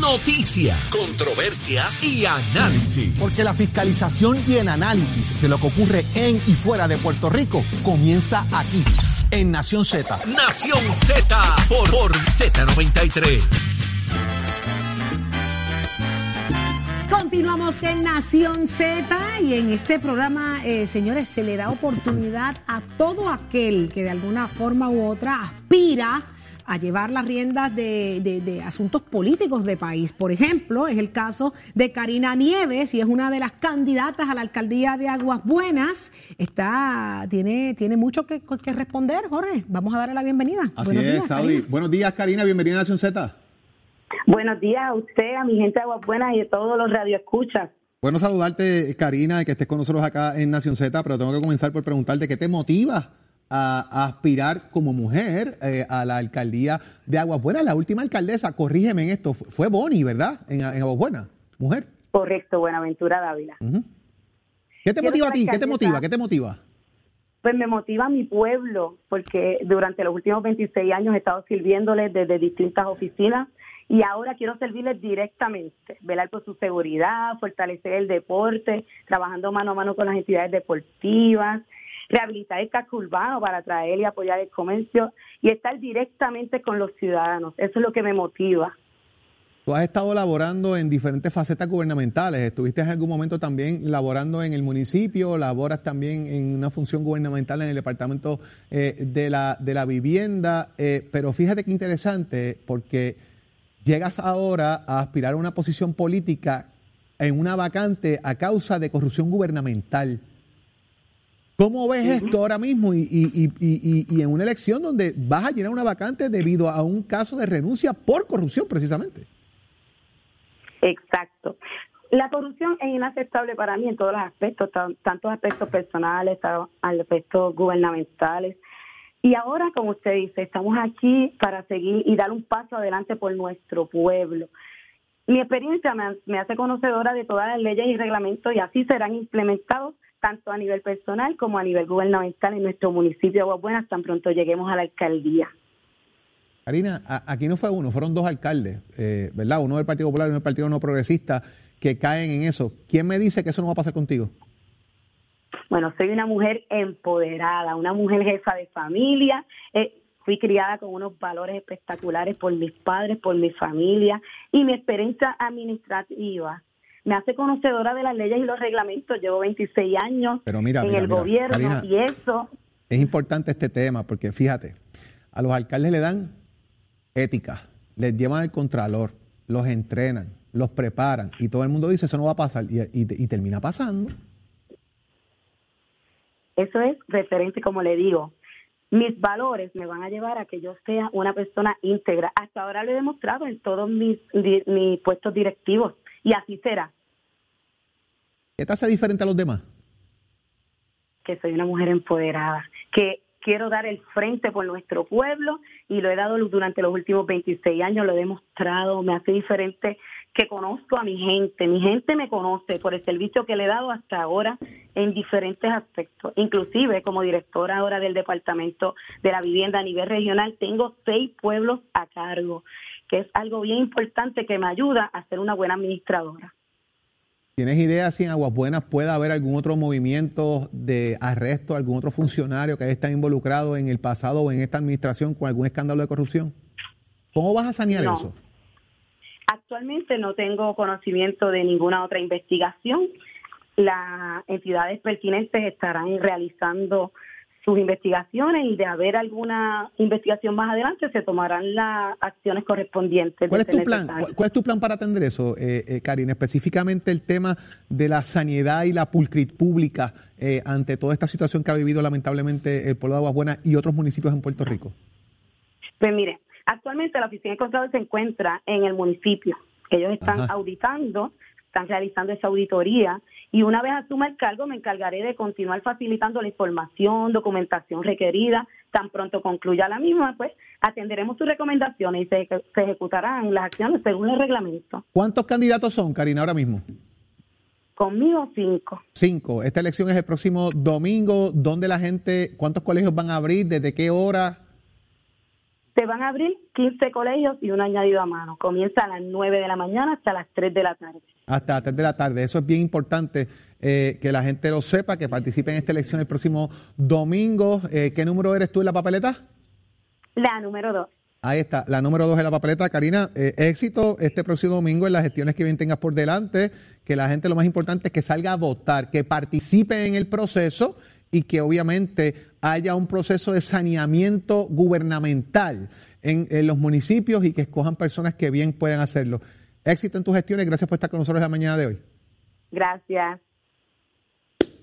noticias, controversias y análisis. Porque la fiscalización y el análisis de lo que ocurre en y fuera de Puerto Rico comienza aquí, en Nación Z. Nación Z por, por Z93. Continuamos en Nación Z y en este programa, eh, señores, se le da oportunidad a todo aquel que de alguna forma u otra aspira a llevar las riendas de, de, de, asuntos políticos de país. Por ejemplo, es el caso de Karina Nieves y es una de las candidatas a la alcaldía de Aguas Buenas. Está, tiene, tiene mucho que, que responder, Jorge. Vamos a darle la bienvenida. Así Buenos es, días, Saudi. Buenos días, Karina. Bienvenida a Nación Z. Buenos días a usted, a mi gente de Aguas Buenas y a todos los radioescuchas. Bueno saludarte, Karina, y que estés con nosotros acá en Nación Z, pero tengo que comenzar por preguntarte qué te motiva a, a aspirar como mujer eh, a la alcaldía de Aguas Buenas. La última alcaldesa, corrígeme en esto, fue Boni, ¿verdad? En, en Aguas Buenas, mujer. Correcto, Buenaventura Dávila. Uh -huh. ¿Qué te motiva a ti? ¿Qué te motiva? ¿Qué te motiva? Pues me motiva mi pueblo, porque durante los últimos 26 años he estado sirviéndoles desde distintas oficinas y ahora quiero servirles directamente, velar por su seguridad, fortalecer el deporte, trabajando mano a mano con las entidades deportivas, rehabilitar el casco urbano para atraer y apoyar el comercio y estar directamente con los ciudadanos. Eso es lo que me motiva. Tú has estado laborando en diferentes facetas gubernamentales. Estuviste en algún momento también laborando en el municipio, laboras también en una función gubernamental en el Departamento eh, de, la, de la Vivienda. Eh, pero fíjate qué interesante, porque llegas ahora a aspirar a una posición política en una vacante a causa de corrupción gubernamental. ¿Cómo ves uh -huh. esto ahora mismo y, y, y, y, en una elección donde vas a llenar una vacante debido a un caso de renuncia por corrupción precisamente? Exacto. La corrupción es inaceptable para mí en todos los aspectos, tanto aspectos personales, aspectos gubernamentales. Y ahora, como usted dice, estamos aquí para seguir y dar un paso adelante por nuestro pueblo. Mi experiencia me, me hace conocedora de todas las leyes y reglamentos y así serán implementados tanto a nivel personal como a nivel gubernamental en nuestro municipio de Aguas Buenas tan pronto lleguemos a la alcaldía. Karina, aquí no fue uno, fueron dos alcaldes, eh, ¿verdad? Uno del Partido Popular y uno del Partido No Progresista que caen en eso. ¿Quién me dice que eso no va a pasar contigo? Bueno, soy una mujer empoderada, una mujer jefa de familia. Eh, fui criada con unos valores espectaculares por mis padres, por mi familia y mi experiencia administrativa me hace conocedora de las leyes y los reglamentos. Llevo 26 años Pero mira, en mira, el mira, gobierno Karina, y eso. Es importante este tema porque fíjate, a los alcaldes le dan ética, les llevan al contralor, los entrenan, los preparan y todo el mundo dice eso no va a pasar y, y, y termina pasando. Eso es referente, como le digo, mis valores me van a llevar a que yo sea una persona íntegra. Hasta ahora lo he demostrado en todos mis, mis puestos directivos y así será. ¿Qué te hace diferente a los demás? Que soy una mujer empoderada, que quiero dar el frente por nuestro pueblo y lo he dado durante los últimos 26 años, lo he demostrado, me hace diferente que conozco a mi gente, mi gente me conoce por el servicio que le he dado hasta ahora en diferentes aspectos, inclusive como directora ahora del Departamento de la Vivienda a nivel regional, tengo seis pueblos a cargo, que es algo bien importante que me ayuda a ser una buena administradora. ¿Tienes idea si en Aguas Buenas puede haber algún otro movimiento de arresto, algún otro funcionario que haya estado involucrado en el pasado o en esta administración con algún escándalo de corrupción? ¿Cómo vas a sanear no. eso? Actualmente no tengo conocimiento de ninguna otra investigación. Las entidades pertinentes estarán realizando sus investigaciones y de haber alguna investigación más adelante se tomarán las acciones correspondientes. ¿Cuál es tu plan? ¿Cuál, ¿Cuál, es tu plan para atender eso, eh, eh, Karina? Específicamente el tema de la sanidad y la pulcrit pública eh, ante toda esta situación que ha vivido lamentablemente el pueblo de Aguas Buenas y otros municipios en Puerto Rico. Pues mire, actualmente la oficina de control se encuentra en el municipio. Ellos están Ajá. auditando, están realizando esa auditoría y una vez asuma el cargo me encargaré de continuar facilitando la información, documentación requerida. Tan pronto concluya la misma, pues atenderemos sus recomendaciones y se, se ejecutarán las acciones según el reglamento. ¿Cuántos candidatos son, Karina, ahora mismo? Conmigo cinco. Cinco. Esta elección es el próximo domingo. ¿Dónde la gente, cuántos colegios van a abrir? ¿Desde qué hora? Se van a abrir 15 colegios y uno añadido a mano. Comienza a las 9 de la mañana hasta las 3 de la tarde. Hasta las 3 de la tarde. Eso es bien importante eh, que la gente lo sepa, que participe en esta elección el próximo domingo. Eh, ¿Qué número eres tú en la papeleta? La número 2. Ahí está, la número dos en la papeleta. Karina, eh, éxito este próximo domingo en las gestiones que bien tengas por delante. Que la gente lo más importante es que salga a votar, que participe en el proceso y que obviamente haya un proceso de saneamiento gubernamental en, los municipios y que escojan personas que bien puedan hacerlo. Éxito en tus gestiones. Gracias por estar con nosotros la mañana de hoy. Gracias.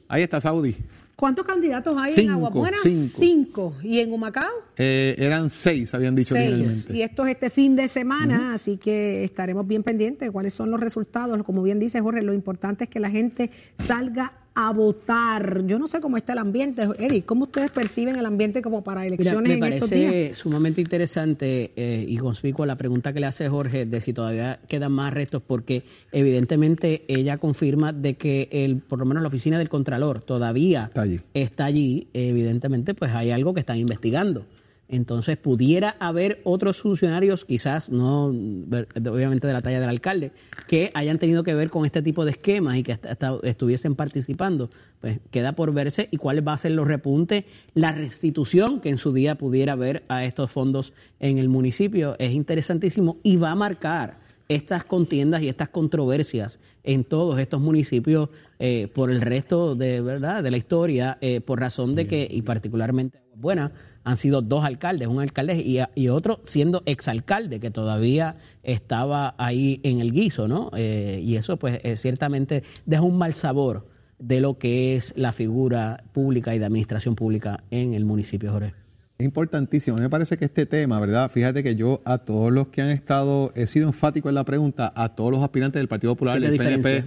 Ahí está, Saudi. ¿Cuántos candidatos hay en Agua Buena? Cinco. ¿Y en Humacao? Eh, eran seis, habían dicho seis. Y esto es este fin de semana, así que estaremos bien pendientes de cuáles son los resultados. Como bien dice Jorge, lo importante es que la gente salga a votar. Yo no sé cómo está el ambiente. Eddie, ¿cómo ustedes perciben el ambiente como para elecciones me en estos parece sumamente interesante eh, y conspicuo la pregunta que le hace Jorge de si todavía quedan más restos, porque evidentemente ella confirma de que el, por lo menos la oficina del Contralor todavía está allí. Está allí. Evidentemente, pues hay algo que están investigando. Entonces pudiera haber otros funcionarios, quizás no obviamente de la talla del alcalde, que hayan tenido que ver con este tipo de esquemas y que estuviesen participando. Pues queda por verse y cuáles va a ser los repuntes, la restitución que en su día pudiera haber a estos fondos en el municipio. Es interesantísimo y va a marcar estas contiendas y estas controversias en todos estos municipios eh, por el resto de verdad de la historia, eh, por razón de que, y particularmente Buena, han sido dos alcaldes, un alcalde y, y otro siendo exalcalde, que todavía estaba ahí en el guiso, ¿no? Eh, y eso, pues, eh, ciertamente deja un mal sabor de lo que es la figura pública y de administración pública en el municipio, Jorge. Es importantísimo. me parece que este tema, ¿verdad? Fíjate que yo a todos los que han estado, he sido enfático en la pregunta, a todos los aspirantes del Partido Popular, del PNP,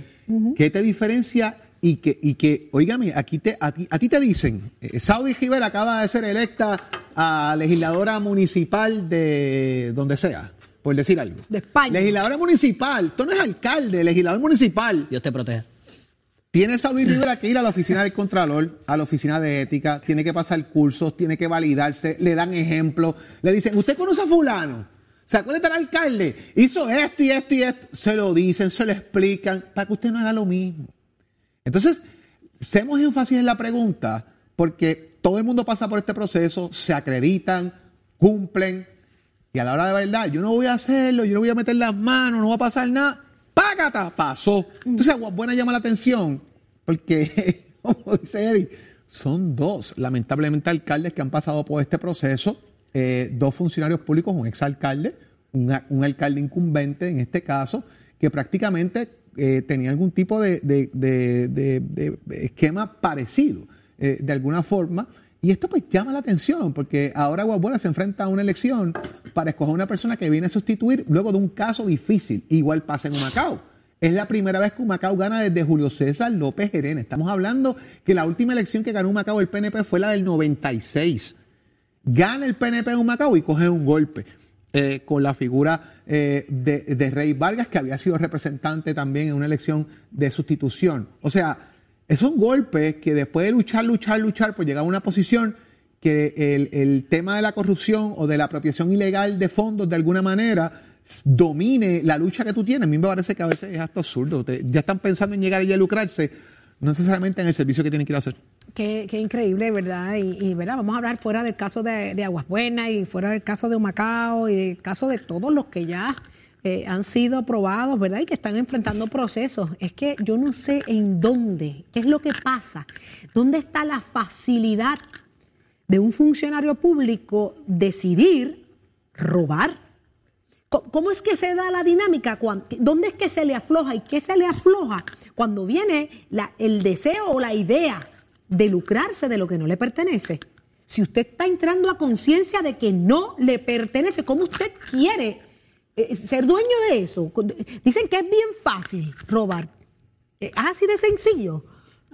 ¿qué te diferencia y que, y que oígame, aquí te, a, ti, a ti te dicen, eh, Saudi Rivera acaba de ser electa a legisladora municipal de donde sea, por decir algo. De España. Legisladora municipal, tú no es alcalde, legislador municipal. Dios te proteja. Tiene Saudi Rivera que ir a la oficina del Contralor, a la oficina de ética, tiene que pasar cursos, tiene que validarse, le dan ejemplos, le dicen, ¿usted conoce a fulano? ¿Se acuerda del alcalde? Hizo esto y esto y esto. Se lo dicen, se lo explican, para que usted no haga lo mismo. Entonces, hacemos énfasis en la pregunta porque todo el mundo pasa por este proceso, se acreditan, cumplen, y a la hora de verdad, yo no voy a hacerlo, yo no voy a meter las manos, no va a pasar nada. ¡Págata! Pasó. Entonces, buena llama la atención, porque, como dice Eric, son dos, lamentablemente, alcaldes que han pasado por este proceso, eh, dos funcionarios públicos, un exalcalde, un alcalde incumbente en este caso, que prácticamente eh, tenía algún tipo de, esquema parecido, eh, de alguna forma. Y esto pues llama la atención, porque ahora Guabuena se enfrenta a una elección para escoger una persona que viene a sustituir luego de un caso difícil. Igual pasa en Humacao. Es la primera vez que Humacao gana desde Julio César López Gerena. Estamos hablando que la última elección que ganó Humacao el PNP fue la del 96. Gana el PNP en Humacao y coge un golpe. Eh, con la figura eh, de, Rey Vargas, que había sido representante también en una elección de sustitución. O sea, es un golpe que después de luchar, luchar, luchar, pues llegar a una posición que el, tema de la corrupción o de la apropiación ilegal de fondos de alguna manera domine la lucha que tú tienes. A mí me parece que a veces es hasta absurdo. ya están pensando en llegar y a lucrarse, no necesariamente en el servicio que tienen que ir a hacer. Qué, increíble, ¿verdad? Y, ¿verdad? vamos a hablar fuera del caso de, Aguas Buenas y fuera del caso de Humacao y del caso de todos los que ya eh, han sido aprobados, ¿verdad? Y que están enfrentando procesos. Es que yo no sé en dónde, qué es lo que pasa, dónde está la facilidad de un funcionario público decidir robar. ¿Cómo es que se da la dinámica? ¿Dónde es que se le afloja y qué se le afloja cuando viene el deseo o la idea de lucrarse de lo que no le pertenece. Si usted está entrando a conciencia de que no le pertenece, ¿cómo usted quiere eh, ser dueño de eso? Dicen que es bien fácil robar. Eh, así de sencillo.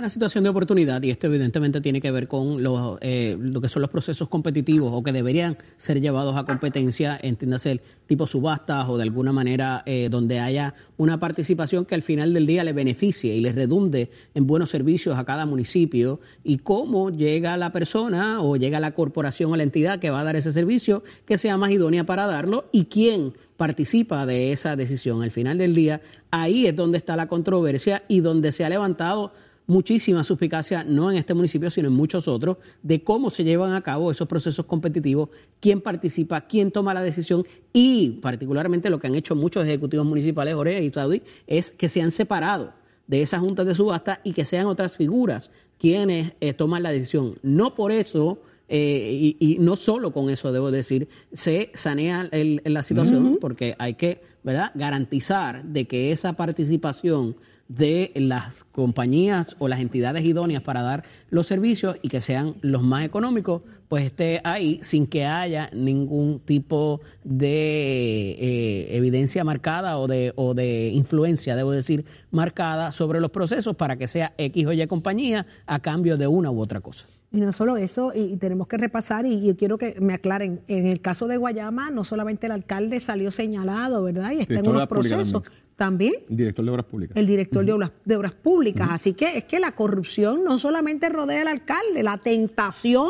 Una situación de oportunidad y esto evidentemente tiene que ver con eh, lo que son los procesos competitivos o que deberían ser llevados a competencia, entiéndase tipo subastas o de alguna manera eh, donde haya una participación que al final del día le beneficie y le redunde en buenos servicios a cada municipio y cómo llega la persona o llega la corporación o la entidad que va a dar ese servicio que sea más idónea para darlo y quién participa de esa decisión. Al final del día, ahí es donde está la controversia y donde se ha levantado muchísima suspicacia, no en este municipio, sino en muchos otros, de cómo se llevan a cabo esos procesos competitivos, quién participa, quién toma la decisión y particularmente lo que han hecho muchos ejecutivos municipales, Jorge y Saudi, es que se han separado de esas juntas de subasta y que sean otras figuras quienes eh, toman la decisión. No por eso eh, y, no solo con eso, debo decir, se sanea la situación porque hay que ¿verdad? garantizar de que esa participación de las compañías o las entidades idóneas para dar los servicios y que sean los más económicos, pues esté ahí sin que haya ningún tipo de eh, evidencia marcada o de, o de influencia, debo decir, marcada sobre los procesos para que sea X o Y compañía a cambio de una u otra cosa. Y no solo eso, y, tenemos que repasar, y yo quiero que me aclaren, en el caso de Guayama, no solamente el alcalde salió señalado, ¿verdad? Y está en unos procesos. También. El director de Obras Públicas. El director de, obras, de Obras Públicas. Así que es que la corrupción no solamente rodea al alcalde, la tentación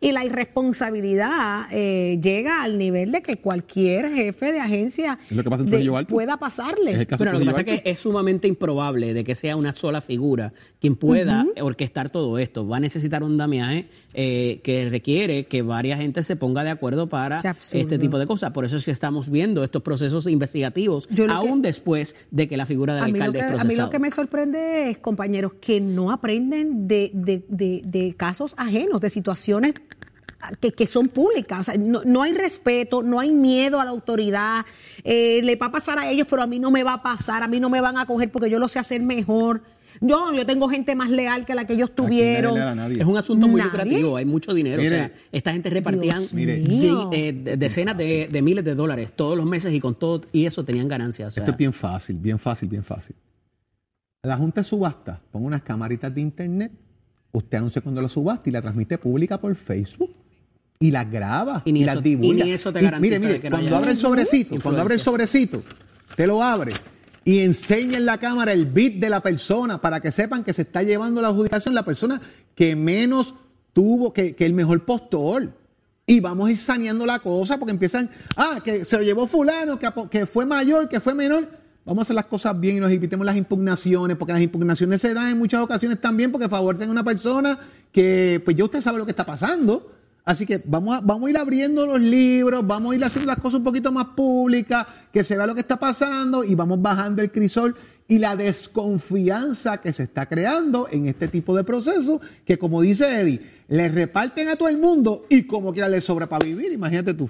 y la irresponsabilidad eh, llega al nivel de que cualquier jefe de agencia pueda pasarle. Pero lo que pasa es que es sumamente improbable de que sea una sola figura quien pueda orquestar todo esto. Va a necesitar un damiaje eh, que requiere que varias gente se ponga de acuerdo para este tipo de cosas. Por eso es que estamos viendo estos procesos investigativos aún después de que la figura del alcalde es procesado. A mí lo que me sorprende es, compañeros, que no aprenden de, de, de, de casos ajenos, de situaciones que, son públicas. O sea, no, hay respeto, no hay miedo a la autoridad. Eh, le va a pasar a ellos, pero a mí no me va a pasar, a mí no me van a coger porque yo lo sé hacer mejor. Yo, yo tengo gente más legal que la que ellos tuvieron. Es un asunto muy lucrativo, hay mucho dinero. o sea, esta gente repartían eh, decenas de, miles de dólares todos los meses y con todo, y eso tenían ganancias. Esto es bien fácil, bien fácil, bien fácil. La Junta de Subasta pone unas camaritas de internet, usted anuncia cuando lo subasta y la transmite pública por Facebook y las graba y, las divulga. Y eso te garantiza mire, mire, cuando abre el sobrecito, cuando abre el sobrecito, te lo abre y enseña en la cámara el bit de la persona para que sepan que se está llevando la adjudicación la persona que menos tuvo, que, que el mejor postor. Y vamos a ir saneando la cosa porque empiezan, ah, que se lo llevó fulano, que, que fue mayor, que fue menor. Vamos a hacer las cosas bien y nos evitemos las impugnaciones, porque las impugnaciones se dan en muchas ocasiones también porque favorecen a una persona que, pues ya usted sabe lo que está pasando Así que vamos a, vamos a ir abriendo los libros, vamos a ir haciendo las cosas un poquito más públicas, que se vea lo que está pasando y vamos bajando el crisol y la desconfianza que se está creando en este tipo de procesos que, como dice Eddie, le reparten a todo el mundo y como quiera le sobra para vivir, imagínate tú.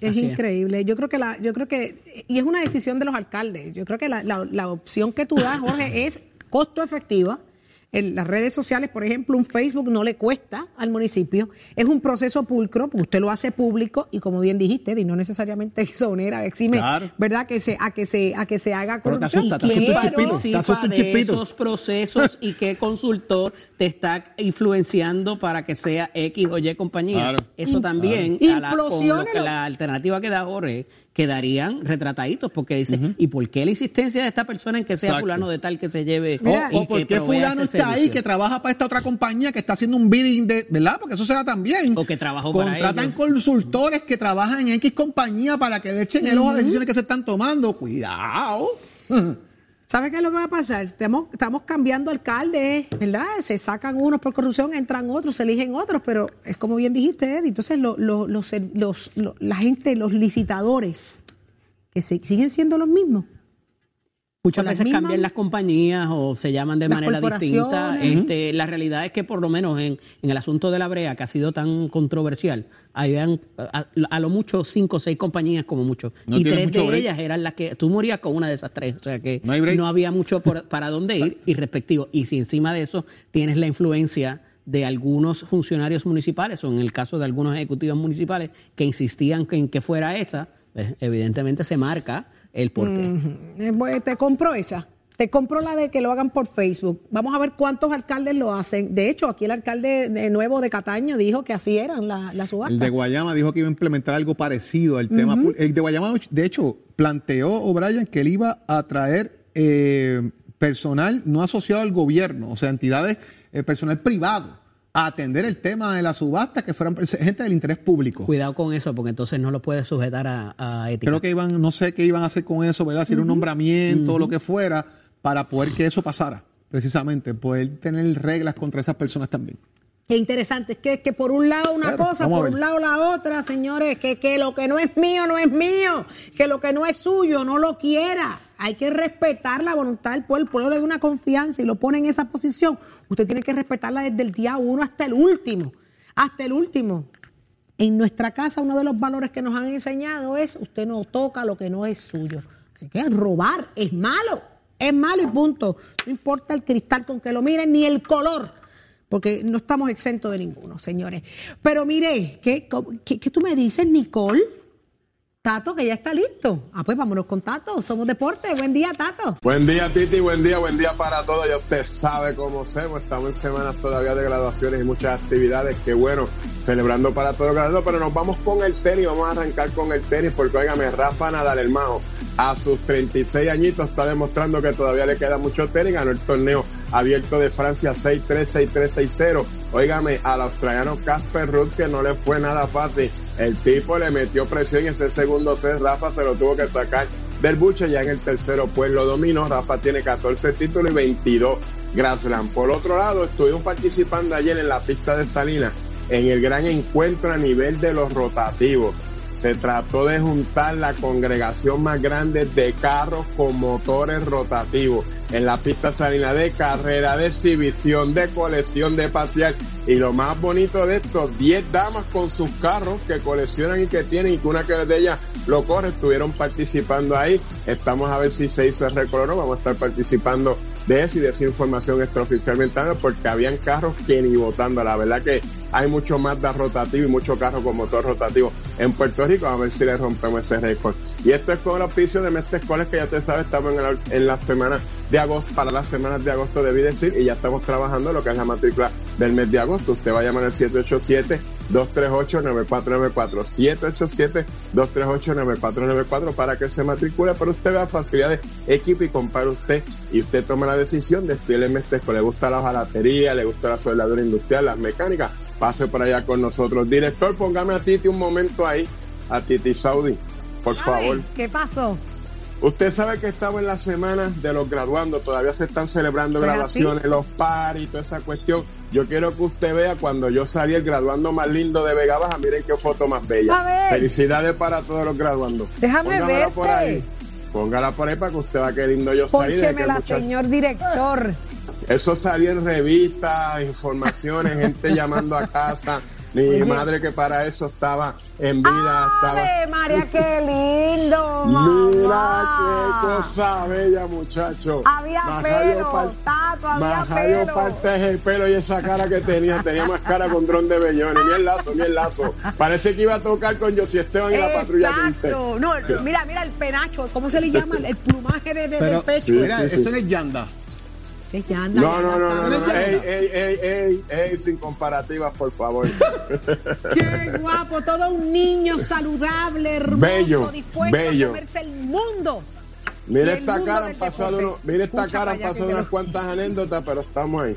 Es increíble. Yo creo que la, yo creo que, y es una decisión de los alcaldes. Yo creo que la, la opción que tú das, Jorge, es costo efectiva en las redes sociales, por ejemplo, un Facebook no le cuesta al municipio. Es un proceso pulcro, porque usted lo hace público y como bien dijiste, y no necesariamente exonera, exime, ¿verdad? Que se, a que se, a que se haga. Pero te asusta, de esos procesos y qué consultor te está influenciando para que sea X o Y compañía. Eso también, a la, la alternativa que da Jorge, quedarían retrataditos porque dice, ¿y por qué la insistencia de esta persona en que sea fulano de tal que se lleve o, por qué fulano está ahí que trabaja para esta otra compañía que está haciendo un bidding de, ¿verdad? Porque eso se da también. O que trabajó Contratan consultores que trabajan en X compañía para que le echen el ojo a decisiones que se están tomando. Cuidado. ¿Sabe qué es lo que va a pasar? Estamos, cambiando alcaldes, ¿verdad? Se sacan unos por corrupción, entran otros, se eligen otros, pero es como bien dijiste, Ed, entonces los, los, la gente, los licitadores, que siguen siendo los mismos. Muchas veces cambian las compañías o se llaman de manera distinta. Este, la realidad es que por lo menos en, el asunto de la brea, que ha sido tan controversial, habían a, lo mucho cinco o seis compañías como mucho. y tres de ellas eran las que tú morías con una de esas tres. O sea que no, había mucho para dónde ir y respectivo. Y si encima de eso tienes la influencia de algunos funcionarios municipales o en el caso de algunos ejecutivos municipales que insistían en que fuera esa, pues, evidentemente se marca el por qué. Eh, pues, te compro esa. te compro la de que lo hagan por Facebook. Vamos a ver cuántos alcaldes lo hacen. De hecho, aquí el alcalde de nuevo de Cataño dijo que así eran las la subastas. El de Guayama dijo que iba a implementar algo parecido al tema. pul- El de Guayama, de hecho, planteó O'Brien que él iba a traer eh, personal no asociado al gobierno, o sea, entidades, eh, personal privado, a atender el tema de la subasta, que fueran gente del interés público. Cuidado con eso, porque entonces no lo puedes sujetar a, a ética. Creo que iban, no sé qué iban a hacer con eso, ¿verdad? Si era un nombramiento o lo que fuera, para poder que eso pasara, precisamente, poder tener reglas contra esas personas también. Qué interesante, es que, que por un lado una Claro, cosa, por un lado la otra, señores, que, que lo que no es mío no es mío, que lo que no es suyo no lo quiera. Hay que respetar la voluntad del pueblo, el pueblo le da una confianza y lo pone en esa posición. Usted tiene que respetarla desde el día uno hasta el último, hasta el último. En nuestra casa uno de los valores que nos han enseñado es usted no toca lo que no es suyo. Así que robar es malo, es malo y punto. No importa el cristal con que lo miren ni el color porque no estamos exentos de ninguno, señores. Pero mire, ¿qué, qué, qué tú me dices, Nicole? Tato, que ya está listo. Ah, pues vámonos con Tato, somos deporte. Buen día, Tato. Buen día, Titi, buen día, buen día para todos. Ya usted sabe cómo hacemos. Estamos en semanas todavía de graduaciones y muchas actividades. Qué bueno, celebrando para todos los graduados. Pero nos vamos con el tenis. Vamos a arrancar con el tenis porque, óigame, Rafa Nadal, hermano, a sus 36 añitos está demostrando que todavía le queda mucho tenis. Ganó el torneo abierto de Francia 6-3, 6-3, 6-0. Óigame, al australiano Casper Ruth que no le fue nada fácil. El tipo le metió presión y ese segundo set Rafa se lo tuvo que sacar del buche ya en el tercero pues lo dominó. Rafa tiene 14 títulos y 22 Grand Slam. Por otro lado, estuvimos participando ayer en la pista de Salinas en el gran encuentro a nivel de los rotativos. Se trató de juntar la congregación más grande de carros con motores rotativos en la pista salina de carrera, de exhibición, de colección, de pasear. Y lo más bonito de esto, 10 damas con sus carros que coleccionan y que tienen y que una que de ellas lo corre, estuvieron participando ahí. Estamos a ver si se hizo el récord o. Vamos a estar participando de eso y de esa información extraoficialmente porque habían carros que ni votando. La verdad que hay mucho más de rotativo y mucho carro con motor rotativo en Puerto Rico. A ver si le rompemos ese récord. Y esto es con el auspicio de Mestre Escoles, que ya te sabes, estamos en la, en la semana de agosto, para las semanas de agosto debí decir, y ya estamos trabajando lo que es la matrícula del mes de agosto. Usted va a llamar al 787-238-9494. 787-238-9494 para que se matricule, pero usted vea facilidades, equipo y compare usted y usted toma la decisión de estudiar el Mestre Escoles. Le gusta la hojalatería, le gusta la soldadura industrial, las mecánicas, pase por allá con nosotros. Director, póngame a Titi un momento ahí, a Titi Saudi, por favor. ¿Qué pasó? Usted sabe que estamos en las semanas de los graduandos, todavía se están celebrando ¿Será graduaciones, los paris y toda esa cuestión. Yo quiero que usted vea cuando yo salí el graduando más lindo de Vega Baja, miren qué foto más A bella. ver. Felicidades para todos los graduandos. Déjame Póngamela por verte. ahí. Póngala por ahí para que usted vea qué lindo yo salí. Pónchemela, señor director. Eso salía en revistas, informaciones, gente llamando a casa. Mi madre que para eso estaba en vida, estaba... ¡Ave María, qué lindo! Mira qué cosa bella, muchacho. Había Majayo pelo, par- Tato, había pelo. parte el pelo y esa cara que tenía. Tenía más cara con dron de bellones. Ni el lazo, ni el lazo. Parece que iba a tocar con Josie Esteban y la patrulla 15. Exacto. No, mira, mira el penacho, ¿cómo se le llama? El plumaje de, de- del pecho. Sí, mira, sí, sí. eso no es yanda. Sí, ya anda, No, no, no, no. Ey, ey, ey, ey, ey, sin comparativas, por favor. Qué guapo, todo un niño saludable, hermoso, dispuesto a comerse el mundo. Mira esta cara, han pasado, mira esta cara, han pasado unas cuantas anécdotas, pero estamos ahí.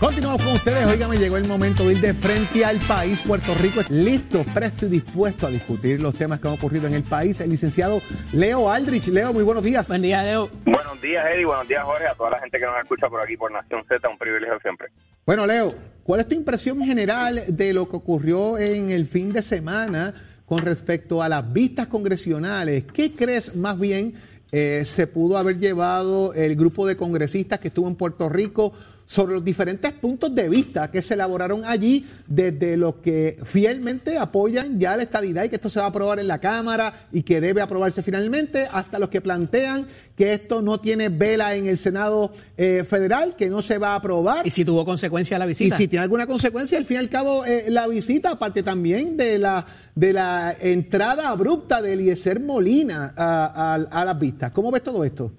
Continuamos con ustedes. Oiga, me llegó el momento de ir de frente al país. Puerto Rico es listo, presto y dispuesto a discutir los temas que han ocurrido en el país. El licenciado Leo Aldrich. Leo, muy buenos días. Buen día, Leo. Buenos días, Eddie. Buenos días, Jorge. A toda la gente que nos escucha por aquí, por Nación Z. Un privilegio siempre. Bueno, Leo, ¿cuál es tu impresión general de lo que ocurrió en el fin de semana con respecto a las vistas congresionales? ¿Qué crees más bien eh, se pudo haber llevado el grupo de congresistas que estuvo en Puerto Rico sobre los diferentes puntos de vista que se elaboraron allí, desde los que fielmente apoyan ya la estadidad y que esto se va a aprobar en la Cámara y que debe aprobarse finalmente, hasta los que plantean que esto no tiene vela en el Senado eh, federal, que no se va a aprobar. ¿Y si tuvo consecuencia la visita? Y si tiene alguna consecuencia, al fin y al cabo, eh, la visita, aparte también de la, de la entrada abrupta de Eliezer Molina a, a, a las vistas. ¿Cómo ves todo esto?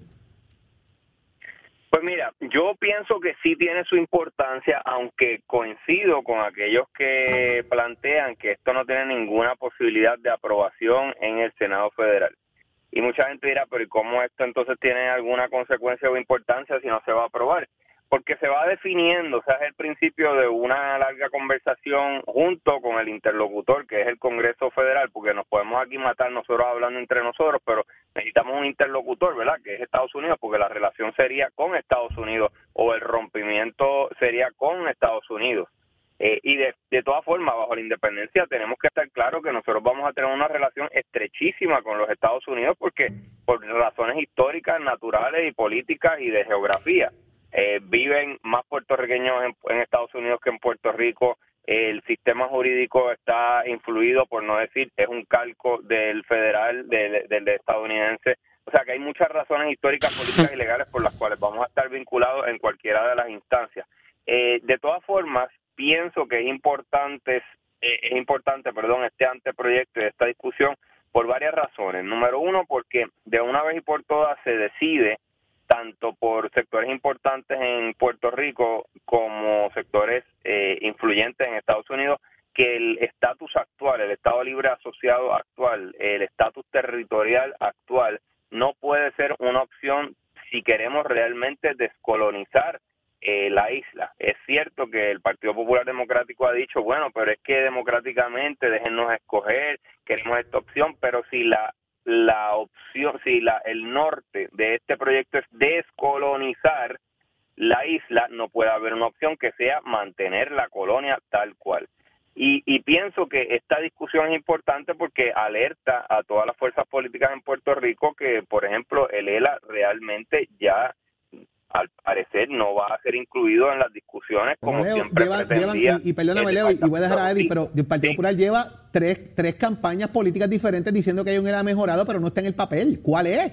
Pues mira, yo pienso que sí tiene su importancia, aunque coincido con aquellos que plantean que esto no tiene ninguna posibilidad de aprobación en el Senado Federal. Y mucha gente dirá, pero ¿y cómo esto entonces tiene alguna consecuencia o importancia si no se va a aprobar? Porque se va definiendo, o sea, es el principio de una larga conversación junto con el interlocutor, que es el Congreso Federal, porque nos podemos aquí matar nosotros hablando entre nosotros, pero necesitamos un interlocutor, ¿verdad?, que es Estados Unidos, porque la relación sería con Estados Unidos o el rompimiento sería con Estados Unidos. Eh, y de, de todas formas, bajo la independencia, tenemos que estar claros que nosotros vamos a tener una relación estrechísima con los Estados Unidos, porque por razones históricas, naturales y políticas y de geografía. Eh, viven más puertorriqueños en, Estados Unidos que en Puerto Rico. El sistema jurídico está influido, por no decir, es un calco del federal, del, estadounidense. O sea que hay muchas razones históricas, políticas y legales por las cuales vamos a estar vinculados en cualquiera de las instancias. Eh, de todas formas, pienso que es importante, eh, es importante, perdón, este anteproyecto y esta discusión por varias razones. Número uno, porque de una vez y por todas se decide tanto por sectores importantes en Puerto Rico como sectores eh, influyentes en Estados Unidos, que el estatus actual, el Estado Libre Asociado actual, el estatus territorial actual, no puede ser una opción si queremos realmente descolonizar eh, la isla. Es cierto que el Partido Popular Democrático ha dicho, bueno, pero es que democráticamente déjennos escoger, queremos esta opción, pero si la la opción, si la, el norte de este proyecto es descolonizar la isla, no puede haber una opción que sea mantener la colonia tal cual. Y, y pienso que esta discusión es importante porque alerta a todas las fuerzas políticas en Puerto Rico que, por ejemplo, el ELA realmente ya al parecer no va a ser incluido en las discusiones como siempre pretendía. y, perdóname, Leo, y voy a dejar a Eddie, pero el Partido Popular lleva tres, tres campañas políticas diferentes diciendo que hay un era mejorado, pero no está en el papel. ¿Cuál es?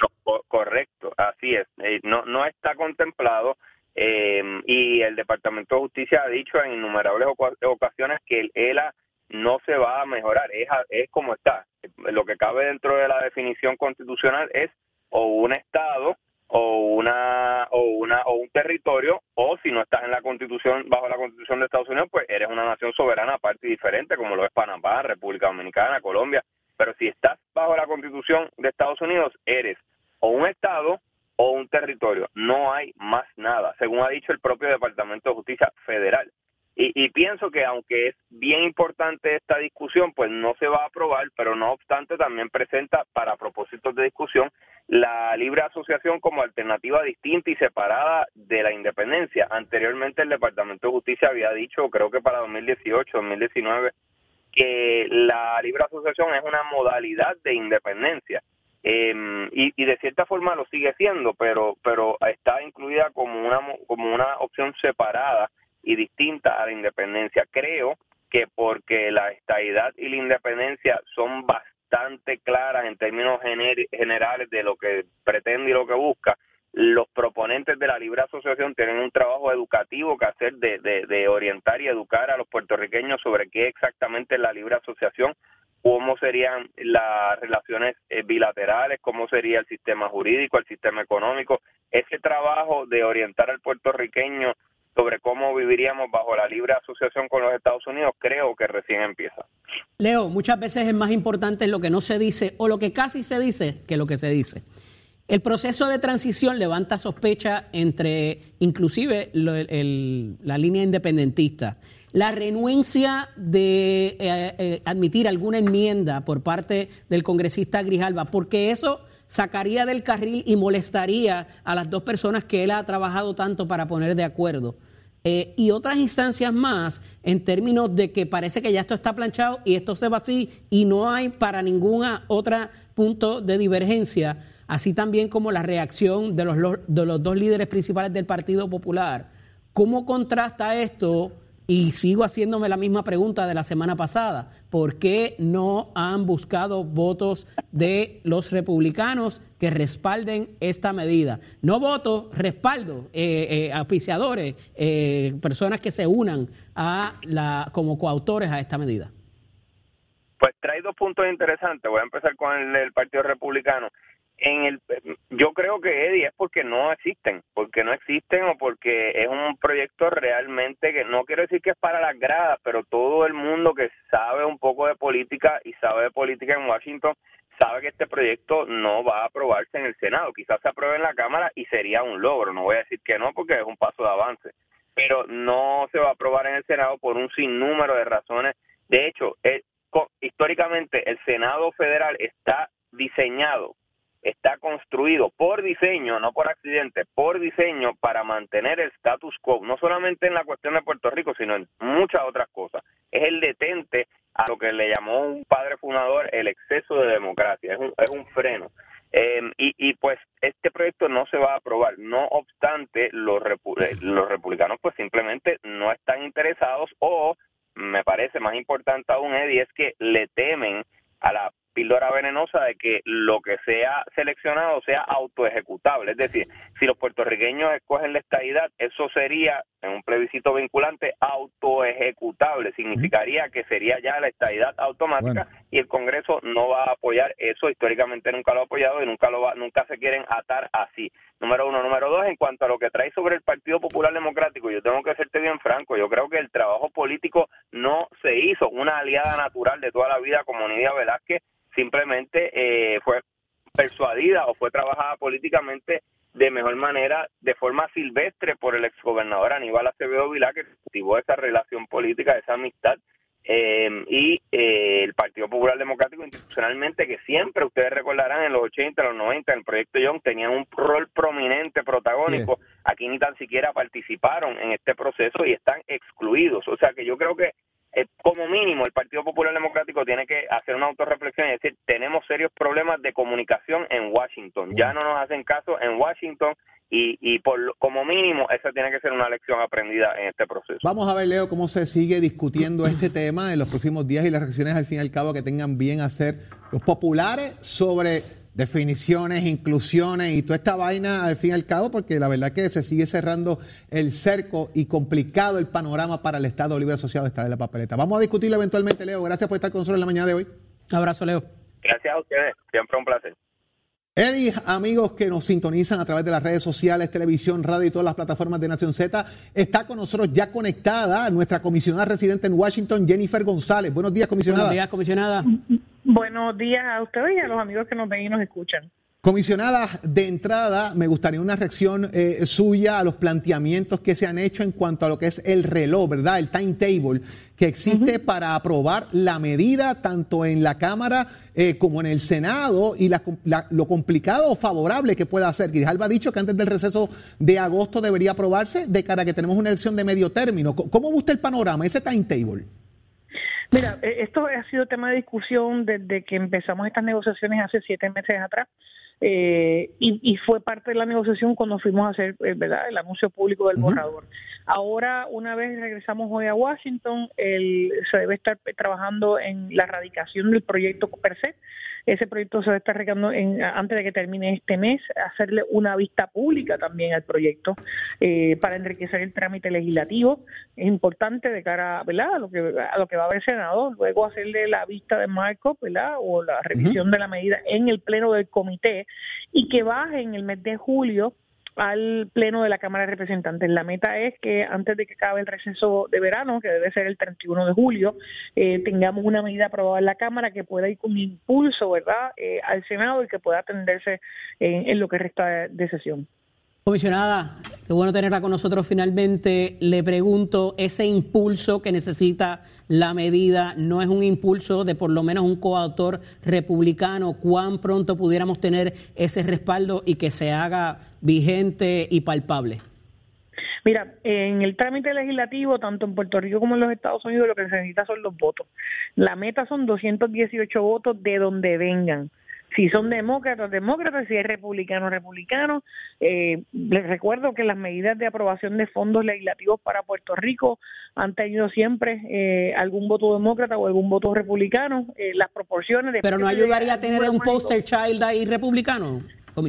No, correcto, así es. Eh, no, no está contemplado eh, y el Departamento de Justicia ha dicho en innumerables ocasiones que el ELA no se va a mejorar, es, es como está. Lo que cabe dentro de la definición constitucional es o un Estado o una o una o un territorio o si no estás en la Constitución bajo la Constitución de Estados Unidos pues eres una nación soberana aparte y diferente como lo es Panamá, República Dominicana, Colombia, pero si estás bajo la Constitución de Estados Unidos eres o un estado o un territorio, no hay más nada, según ha dicho el propio Departamento de Justicia Federal. Y, pienso que aunque es bien importante esta discusión, pues no se va a aprobar, pero no obstante también presenta para propósitos de discusión la libre asociación como alternativa distinta y separada de la independencia. Anteriormente el Departamento de Justicia había dicho, creo que para 2018, 2019, que la libre asociación es una modalidad de independencia. Em, y, y, de cierta forma lo sigue siendo, pero pero está incluida como una como una opción separada y distinta a la independencia. Creo que porque la estabilidad y la independencia son bastante claras en términos generales de lo que pretende y lo que busca, los proponentes de la libre asociación tienen un trabajo educativo que hacer de, de, orientar y educar a los puertorriqueños sobre qué exactamente es la libre asociación, cómo serían las relaciones eh, bilaterales, cómo sería el sistema jurídico, el sistema económico. Ese trabajo de orientar al puertorriqueño sobre cómo viviríamos bajo la libre asociación con los Estados Unidos, creo que recién empieza. Leo, muchas veces es más importante lo que no se dice o lo que casi se dice que lo que se dice. El proceso de transición levanta sospecha entre inclusive la línea independentista. La renuencia de eh, eh, admitir alguna enmienda por parte del congresista Grijalva, porque eso sacaría del carril y molestaría a las dos personas que él ha trabajado tanto para poner de acuerdo. Eh, y otras instancias más en términos de que parece que ya esto está planchado y esto se va así y no hay para ningún otro punto de divergencia. así también como la reacción de los, de los dos líderes principales del Partido Popular. ¿Cómo contrasta esto? Y sigo haciéndome la misma pregunta de la semana pasada. ¿Por qué no han buscado votos de los republicanos que respalden esta medida? No votos, respaldo, eh, eh, eh, personas que se unan a la, como coautores a esta medida. Pues trae dos puntos interesantes. Voy a empezar con el, el Partido Republicano en el yo creo que Eddie es porque no existen porque no existen o porque es un proyecto realmente que no quiero decir que es para las gradas pero todo el mundo que sabe un poco de política y sabe de política en Washington sabe que este proyecto no va a aprobarse en el Senado. Quizás se apruebe en la Cámara y sería un logro. No voy a decir que no porque es un paso de avance. Pero no se va a aprobar en el Senado por un sinnúmero de razones. De hecho históricamente el Senado federal está diseñado está construido por diseño, no por accidente, por diseño para mantener el status quo, no solamente en la cuestión de Puerto Rico, sino en muchas otras cosas. Es el detente a lo que le llamó un padre fundador el exceso de democracia, es un, es un freno. Eh, y, y, pues este proyecto no se va a aprobar, no obstante los, los republicanos pues simplemente no están interesados o me parece más importante aún Eddie es que le temen a la píldora venenosa de que lo que sea seleccionado sea autoejecutable. Es decir, si los puertorriqueños escogen la estadidad, eso sería, en un plebiscito vinculante, autoejecutable. Significaría que sería ya la estadidad automática y el Congreso no va a apoyar eso. Históricamente nunca lo ha apoyado y nunca, lo va, nunca se quieren atar así. Número uno. Número dos, en cuanto a lo que trae sobre el Partido Popular Democrático, yo tengo que serte bien franco. Yo creo que el trabajo político no se hizo. Una aliada natural de toda la vida como Nidia Velázquez simplemente eh, fue persuadida o fue trabajada políticamente de mejor manera, de forma silvestre por el exgobernador Aníbal Acevedo Vilá, que cultivó esa relación política, esa amistad, eh, y eh, el Partido Popular Democrático institucionalmente, que siempre ustedes recordarán en los 80, los 90, en el proyecto Young, tenían un rol prominente, protagónico, aquí ni tan siquiera participaron en este proceso y están excluidos. O sea que yo creo que eh, como mínimo el Partido Popular Democrático tiene que hacer una autorreflexión y decir, tenemos serios problemas de comunicación en Washington, ya no nos hacen caso en Washington y, y por como mínimo esa tiene que ser una lección aprendida en este proceso. Vamos a ver, Leo, cómo se sigue discutiendo este tema en los próximos días y las reacciones al fin y al cabo que tengan bien hacer los populares sobre definiciones, inclusiones y toda esta vaina al fin y al cabo, porque la verdad que se sigue cerrando el cerco y complicado el panorama para el Estado Libre Asociado de estar en la papeleta. Vamos a discutirlo eventualmente, Leo. Gracias por estar con nosotros en la mañana de hoy. Un abrazo, Leo. Gracias a ustedes. Siempre un placer. Eddie, amigos que nos sintonizan a través de las redes sociales, televisión, radio y todas las plataformas de Nación Z, está con nosotros ya conectada nuestra comisionada residente en Washington, Jennifer González. Buenos días, comisionada. Buenos días, comisionada. Buenos días a ustedes y a los amigos que nos ven y nos escuchan. Comisionada, de entrada, me gustaría una reacción eh, suya a los planteamientos que se han hecho en cuanto a lo que es el reloj, ¿verdad? El timetable que existe para aprobar la medida tanto en la Cámara eh, como en el Senado y lo complicado o favorable que pueda hacer. Grijalva ha dicho que antes del receso de agosto debería aprobarse de cara a que tenemos una elección de medio término. ¿Cómo gusta el panorama, ese timetable? Mira, eh, esto ha sido tema de discusión desde que empezamos estas negociaciones hace siete meses atrás. Eh, y, fue parte de la negociación cuando fuimos a hacer eh, ¿verdad? el anuncio público del borrador. Ahora, una vez regresamos hoy a Washington, el, se debe estar trabajando en la radicación del proyecto per se. Ese proyecto se debe estar regando en, antes de que termine este mes, hacerle una vista pública también al proyecto eh, para enriquecer el trámite legislativo. Es importante de cara ¿verdad? A, lo que, a lo que va a haber Senado, luego hacerle la vista de marco ¿verdad? o la revisión de la medida en el pleno del comité y que baje en el mes de julio al Pleno de la Cámara de Representantes. La meta es que antes de que acabe el receso de verano, que debe ser el 31 de julio, eh, tengamos una medida aprobada en la Cámara que pueda ir con impulso ¿verdad? Eh, al Senado y que pueda atenderse en lo que resta de sesión. Comisionada, qué bueno tenerla con nosotros finalmente. Le pregunto, ese impulso que necesita la medida no es un impulso de por lo menos un coautor republicano. ¿Cuán pronto pudiéramos tener ese respaldo y que se haga vigente y palpable? Mira, en el trámite legislativo, tanto en Puerto Rico como en los Estados Unidos, lo que se necesita son los votos. La meta son 218 votos de donde vengan si son demócratas, demócratas, si es republicano, republicano. Eh, les recuerdo que las medidas de aprobación de fondos legislativos para Puerto Rico han tenido siempre eh, algún voto demócrata o algún voto republicano. Eh, las proporciones de... Pero no ayudaría a tener un poster child ahí republicano.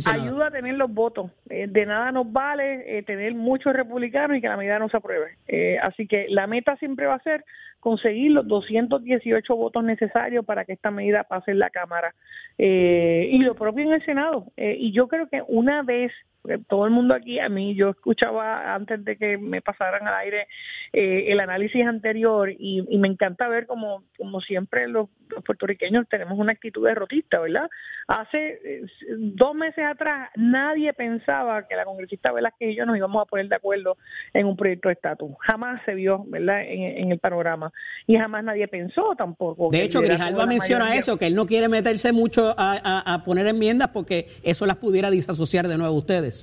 Ayuda a tener los votos. Eh, de nada nos vale eh, tener muchos republicanos y que la medida no se apruebe. Eh, así que la meta siempre va a ser conseguir los 218 votos necesarios para que esta medida pase en la Cámara. y lo propio en el Senado. y yo creo que una vez todo el mundo aquí, a mí, yo escuchaba antes de que me pasaran al aire el análisis anterior y, me encanta ver como, como siempre los, puertorriqueños tenemos una actitud derrotista, ¿verdad? Hace dos meses atrás nadie pensaba que la congresista Velázquez y yo nos íbamos a poner de acuerdo en un proyecto de estatus. Jamás se vio, ¿verdad?, en, el panorama. Y jamás nadie pensó tampoco. De hecho, Grijalva menciona eso, que él no quiere meterse mucho a poner enmiendas porque eso las pudiera disasociar de nuevo a ustedes.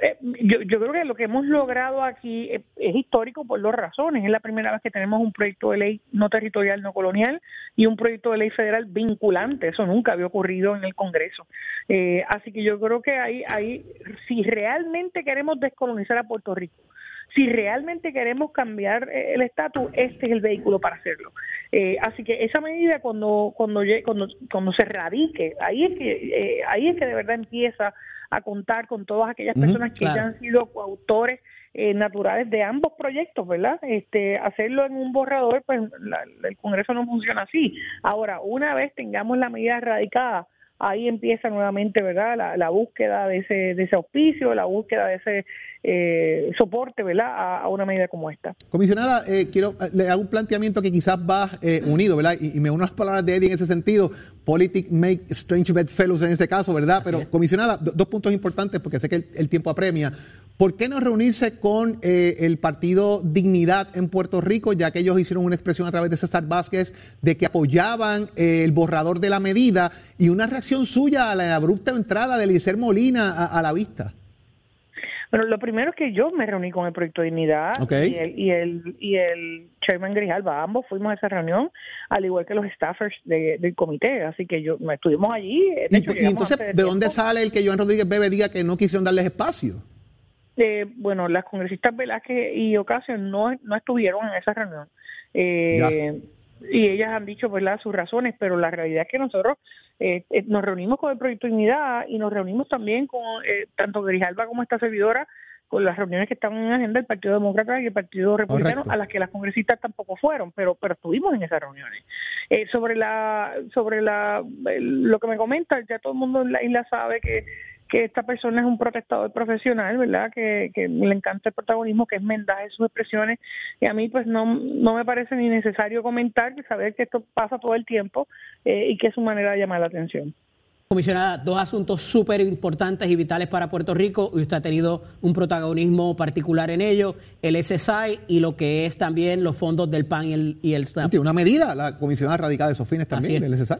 Eh, yo, yo, creo que lo que hemos logrado aquí es, histórico por dos razones. Es la primera vez que tenemos un proyecto de ley no territorial, no colonial y un proyecto de ley federal vinculante. Eso nunca había ocurrido en el Congreso. Eh, así que yo creo que ahí, ahí, si realmente queremos descolonizar a Puerto Rico, si realmente queremos cambiar eh, el estatus, este es el vehículo para hacerlo. así que esa medida cuando cuando cuando, cuando se radique, ahí es que ahí es que de verdad empieza a contar con todas aquellas personas que ya han sido coautores eh, naturales de ambos proyectos, ¿verdad? Este, hacerlo en un borrador, pues el Congreso no funciona así. Ahora, una vez tengamos la medida erradicada, ahí empieza nuevamente, ¿verdad? La, búsqueda de ese, de ese auspicio, la búsqueda de ese eh, soporte, ¿verdad? A, una medida como esta. Comisionada, eh, quiero le hago un planteamiento que quizás va unido, ¿verdad? Y, me uno a las palabras de Eddie en ese sentido. Politics make strange bedfellows en este caso, ¿verdad? Pero, comisionada, dos puntos importantes porque sé que el, tiempo apremia. ¿Por qué no reunirse con eh, el partido Dignidad en Puerto Rico, ya que ellos hicieron una expresión a través de César Vázquez de que apoyaban eh, el borrador de la medida y una reacción suya a la abrupta entrada de Eliezer Molina a la vista? Bueno, lo primero es que yo me reuní con el Proyecto Dignidad y, el, y, el, y el Chairman Grijalba, ambos fuimos a esa reunión, al igual que los staffers del comité, así que yo estuvimos allí. ¿Y, entonces de dónde sale el que Joan Rodríguez Bebe diga que no quisieron darles espacio? Eh, bueno, las congresistas Velázquez y Ocasio no, no estuvieron en esa reunión. Eh, y ellas han dicho ¿verdad? sus razones, pero la realidad es que nosotros eh, eh, nos reunimos con el Proyecto Unidad y nos reunimos también con eh, tanto Grijalba como esta servidora con las reuniones que estaban en agenda del Partido Demócrata y el Partido Republicano, a las que las congresistas tampoco fueron, pero pero estuvimos en esas reuniones. sobre la sobre la lo que me comenta, ya todo el mundo en la isla sabe que que esta persona es un protestador profesional, ¿verdad? Que, le encanta el protagonismo, que es mendaje sus expresiones. Y a mí, pues, no, no me parece ni necesario comentar, que saber que esto pasa todo el tiempo eh, y que es su manera de llamar la atención. Comisionada, dos asuntos súper importantes y vitales para Puerto Rico y usted ha tenido un protagonismo particular en ello, el SSI y lo que es también los fondos del PAN y el, y el SNAP. Una medida, la comisionada radical de esos fines también del SSI.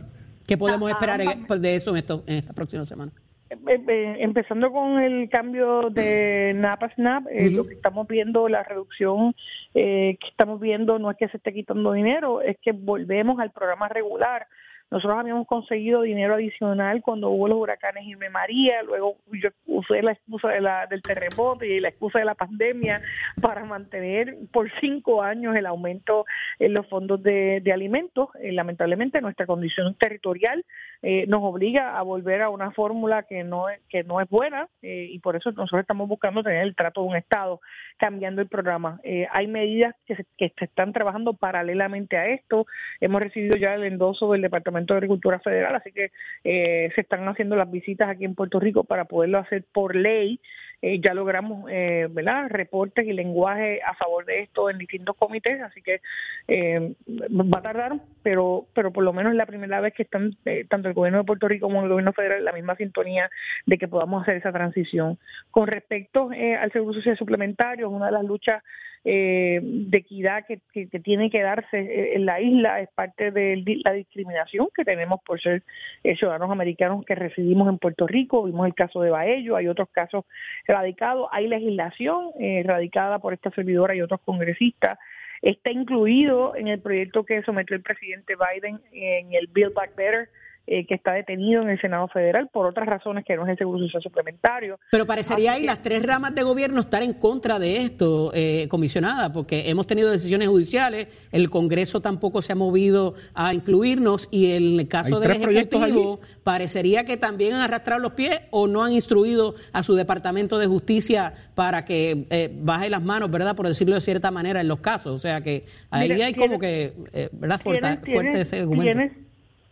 ¿Qué podemos esperar de eso en, esto, en esta próxima semana? Eh, eh, empezando con el cambio de NAP a SNAP, eh, lo que estamos viendo, la reducción que estamos viendo no es que se esté quitando dinero, es que volvemos al programa regular nosotros habíamos conseguido dinero adicional cuando hubo los huracanes Irma María, luego yo usé la excusa de la, del terremoto y la excusa de la pandemia para mantener por cinco años el aumento en los fondos de, alimentos. Eh, lamentablemente nuestra condición territorial eh, nos obliga a volver a una fórmula que no que no es buena eh, y por eso nosotros estamos buscando tener el trato de un Estado cambiando el programa. hay medidas que se, que se están trabajando paralelamente a esto. Hemos recibido ya el endoso del Departamento de Agricultura Federal, así que eh, se están haciendo las visitas aquí en Puerto Rico para poderlo hacer por ley. Eh, ya logramos eh, ¿verdad? reportes y lenguaje a favor de esto en distintos comités, así que va a tardar, pero pero por lo menos es la primera vez que están tanto el gobierno de Puerto Rico como el gobierno federal en la misma sintonía de que podamos hacer esa transición. Con respecto al seguro social suplementario, una de las luchas eh, de equidad que, tiene que darse eh, en la isla, es parte de la discriminación que tenemos por ser eh, ciudadanos americanos que residimos en Puerto Rico. Vimos el caso de Baello, hay otros casos radicados, hay legislación eh, radicada por esta servidora y otros congresistas. Está incluido en el proyecto que sometió el presidente Biden en el Build Back Better eh, que está detenido en el Senado Federal por otras razones que no es el Seguro Social Suplementario. Pero parecería ahí las tres ramas de gobierno estar en contra de esto, eh, comisionada, porque hemos tenido decisiones judiciales, el Congreso tampoco se ha movido a incluirnos y en el caso del tres proyectos Ejecutivo parecería que también han arrastrado los pies o no han instruido a su Departamento de Justicia para que eh, baje las manos, ¿verdad? Por decirlo de cierta manera en los casos. O sea que ahí Mira, hay como que, eh, ¿verdad? Fuerte, tienes- ese argumento. Tienes,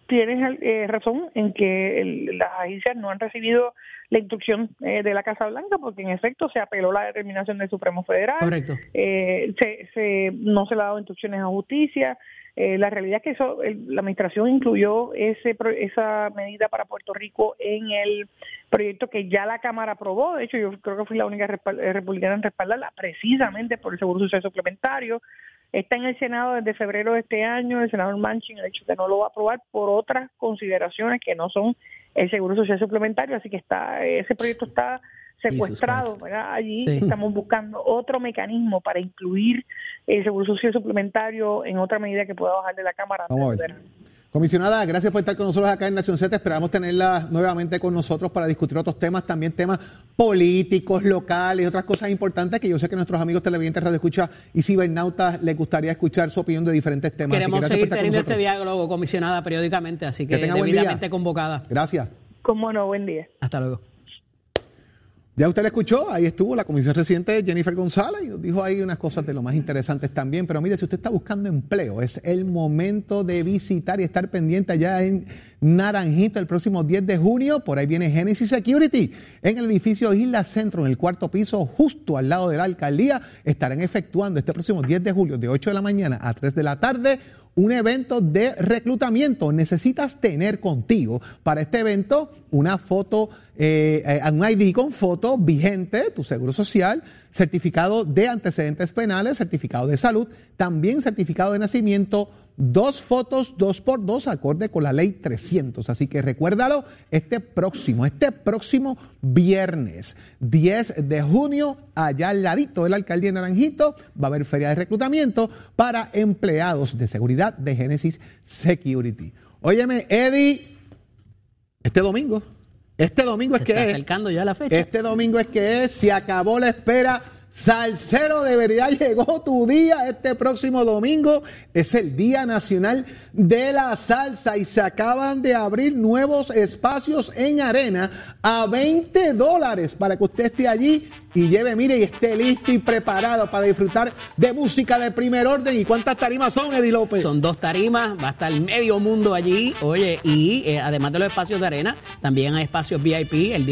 tienes eh, razón en que el- las agencias no han recibido la instrucción eh, de la Casa Blanca porque en efecto se apeló la determinación del Supremo Federal. Correcto. Eh, se, se- no se le ha dado instrucciones a justicia. Eh, la realidad es que eso, el- la administración incluyó ese esa medida para Puerto Rico en el proyecto que ya la Cámara aprobó. De hecho, yo creo que fui la única eh, republicana en respaldarla precisamente por el Seguro Social Suplementario. Está en el Senado desde febrero de este año. El senador Manchin ha dicho que no lo va a aprobar por otras consideraciones que no son el Seguro Social Suplementario. Así que está ese proyecto está secuestrado. ¿verdad? allí. Sí. Estamos buscando otro mecanismo para incluir el Seguro Social Suplementario en otra medida que pueda bajar de la Cámara. antes de verano. Comisionada, gracias por estar con nosotros acá en Nación Z. Esperamos tenerla nuevamente con nosotros para discutir otros temas, también temas políticos, locales y otras cosas importantes que yo sé que nuestros amigos televidentes Radio Escucha y cibernautas les gustaría escuchar su opinión de diferentes temas. Así que Queremos por seguir teniendo este diálogo, comisionada, periódicamente, así que, Que tenga buen día. debidamente convocada. Gracias. Cómo no, buen día. Hasta luego. Ya usted le escuchó, ahí estuvo la comisión residente Jennifer González y nos dijo ahí unas cosas de lo más interesantes también. Pero mire, si usted está buscando empleo, es el momento de visitar y estar pendiente allá en Naranjito el próximo 10 de junio. Por ahí viene Genesis Security en el edificio Isla Centro, en el cuarto piso, justo al lado de la alcaldía. Estarán efectuando este próximo 10 de julio, de 8 de la mañana a 3 de la tarde, un evento de reclutamiento. Necesitas tener contigo para este evento una foto, eh, eh, un ID con foto vigente, tu seguro social, certificado de antecedentes penales, certificado de salud, también certificado de nacimiento, dos fotos, dos por dos, acorde con la ley 300. Así que recuérdalo, este próximo, este próximo viernes 10 de junio, allá al ladito de la alcaldía de Naranjito, va a haber feria de reclutamiento para empleados de seguridad de Genesis Security. Óyeme, Eddie, este domingo, este domingo es que está es. acercando ya la fecha. Este domingo es que es, se acabó la espera. Salsero, de verdad llegó tu día. Este próximo domingo es el Día Nacional de la Salsa y se acaban de abrir nuevos espacios en arena a 20 dólares para que usted esté allí y lleve, mire, y esté listo y preparado para disfrutar de música de primer orden. ¿Y cuántas tarimas son, Eddie López? Son dos tarimas, va a estar medio mundo allí. Oye, y eh, además de los espacios de arena, también hay espacios VIP, el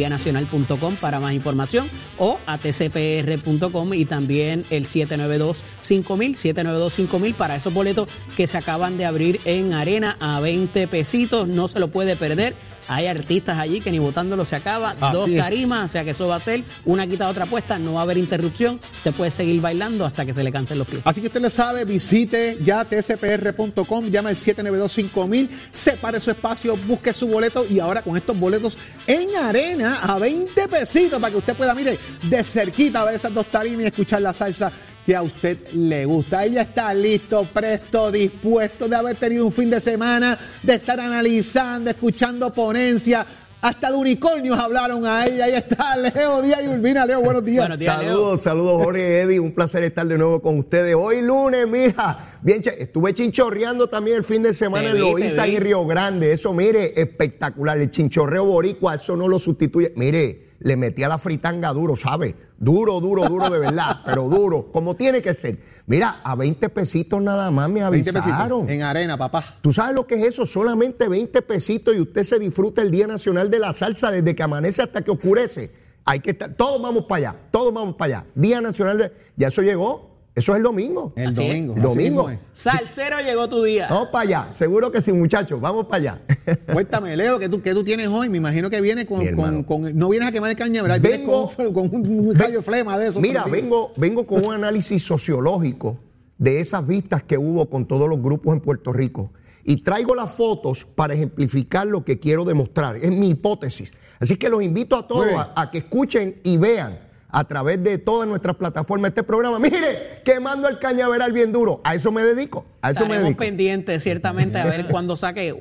para más información o atcpr.com y también el 792-5000, 792-5000 para esos boletos que se acaban de abrir en arena a 20 pesitos. No se lo puede perder. Hay artistas allí que ni votándolo se acaba. Así dos tarimas, o sea que eso va a ser una quita otra puesta. No va a haber interrupción. Te puedes seguir bailando hasta que se le cansen los pies. Así que usted le sabe, visite ya tspr.com, llama al 792-5000, separe su espacio, busque su boleto y ahora con estos boletos en arena a 20 pesitos para que usted pueda, mire, de cerquita ver esas dos tarimas y escuchar la salsa que a usted le gusta. Ella está listo, presto, dispuesto de haber tenido un fin de semana, de estar analizando, escuchando ponencia. Hasta de unicornios hablaron a ella. Ahí está Leo Díaz y Urbina. Leo, buenos días. Buenos días, Leo. Saludos, saludos Jorge Eddy, un placer estar de nuevo con ustedes. Hoy lunes, mija, bien, estuve chinchorreando también el fin de semana Te en Loíza y Río Grande. Eso, mire, espectacular. El chinchorreo boricua, eso no lo sustituye. Mire, le metí a la fritanga duro, ¿sabe? Duro, duro, duro de verdad, pero duro, como tiene que ser. Mira, a 20 pesitos nada más me 20 pesitos avisaron. en arena, papá. ¿Tú sabes lo que es eso? Solamente 20 pesitos y usted se disfruta el Día Nacional de la Salsa desde que amanece hasta que oscurece. Hay que estar, todos vamos para allá, todos vamos para allá. Día Nacional de, ya eso llegó, eso es el domingo. El Así domingo. El domingo. Salsero llegó tu día. Vamos para allá, seguro que sí, muchachos, vamos para allá. Cuéntame, Leo, ¿qué tú, qué tú tienes hoy? Me imagino que viene con, con, No vienes a quemar el cañaveral, vienes Vengo- con, con un, rayo de flema de eso. Mira, vengo, vengo con un análisis sociológico de esas vistas que hubo con todos los grupos en Puerto Rico. Y traigo las fotos para ejemplificar lo que quiero demostrar. Es mi hipótesis. Así que los invito a todos a que escuchen y vean a través de todas nuestras plataformas este programa. Mire, quemando el cañaveral bien duro. A eso me dedico. A eso me Estaremos dedico. pendientes, ciertamente, a ver cuándo saque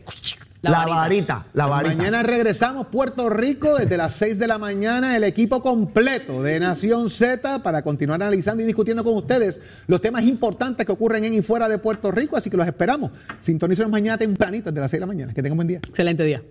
La La varita. varita, la varita. Mañana regresamos Puerto Rico desde las 6 de la mañana, el equipo completo de Nación Z para continuar analizando y discutiendo con ustedes los temas importantes que ocurren en y fuera de Puerto Rico, así que los esperamos. Sintonícenos mañana tempranito desde las 6 de la mañana. Que tengan buen día. Excelente día.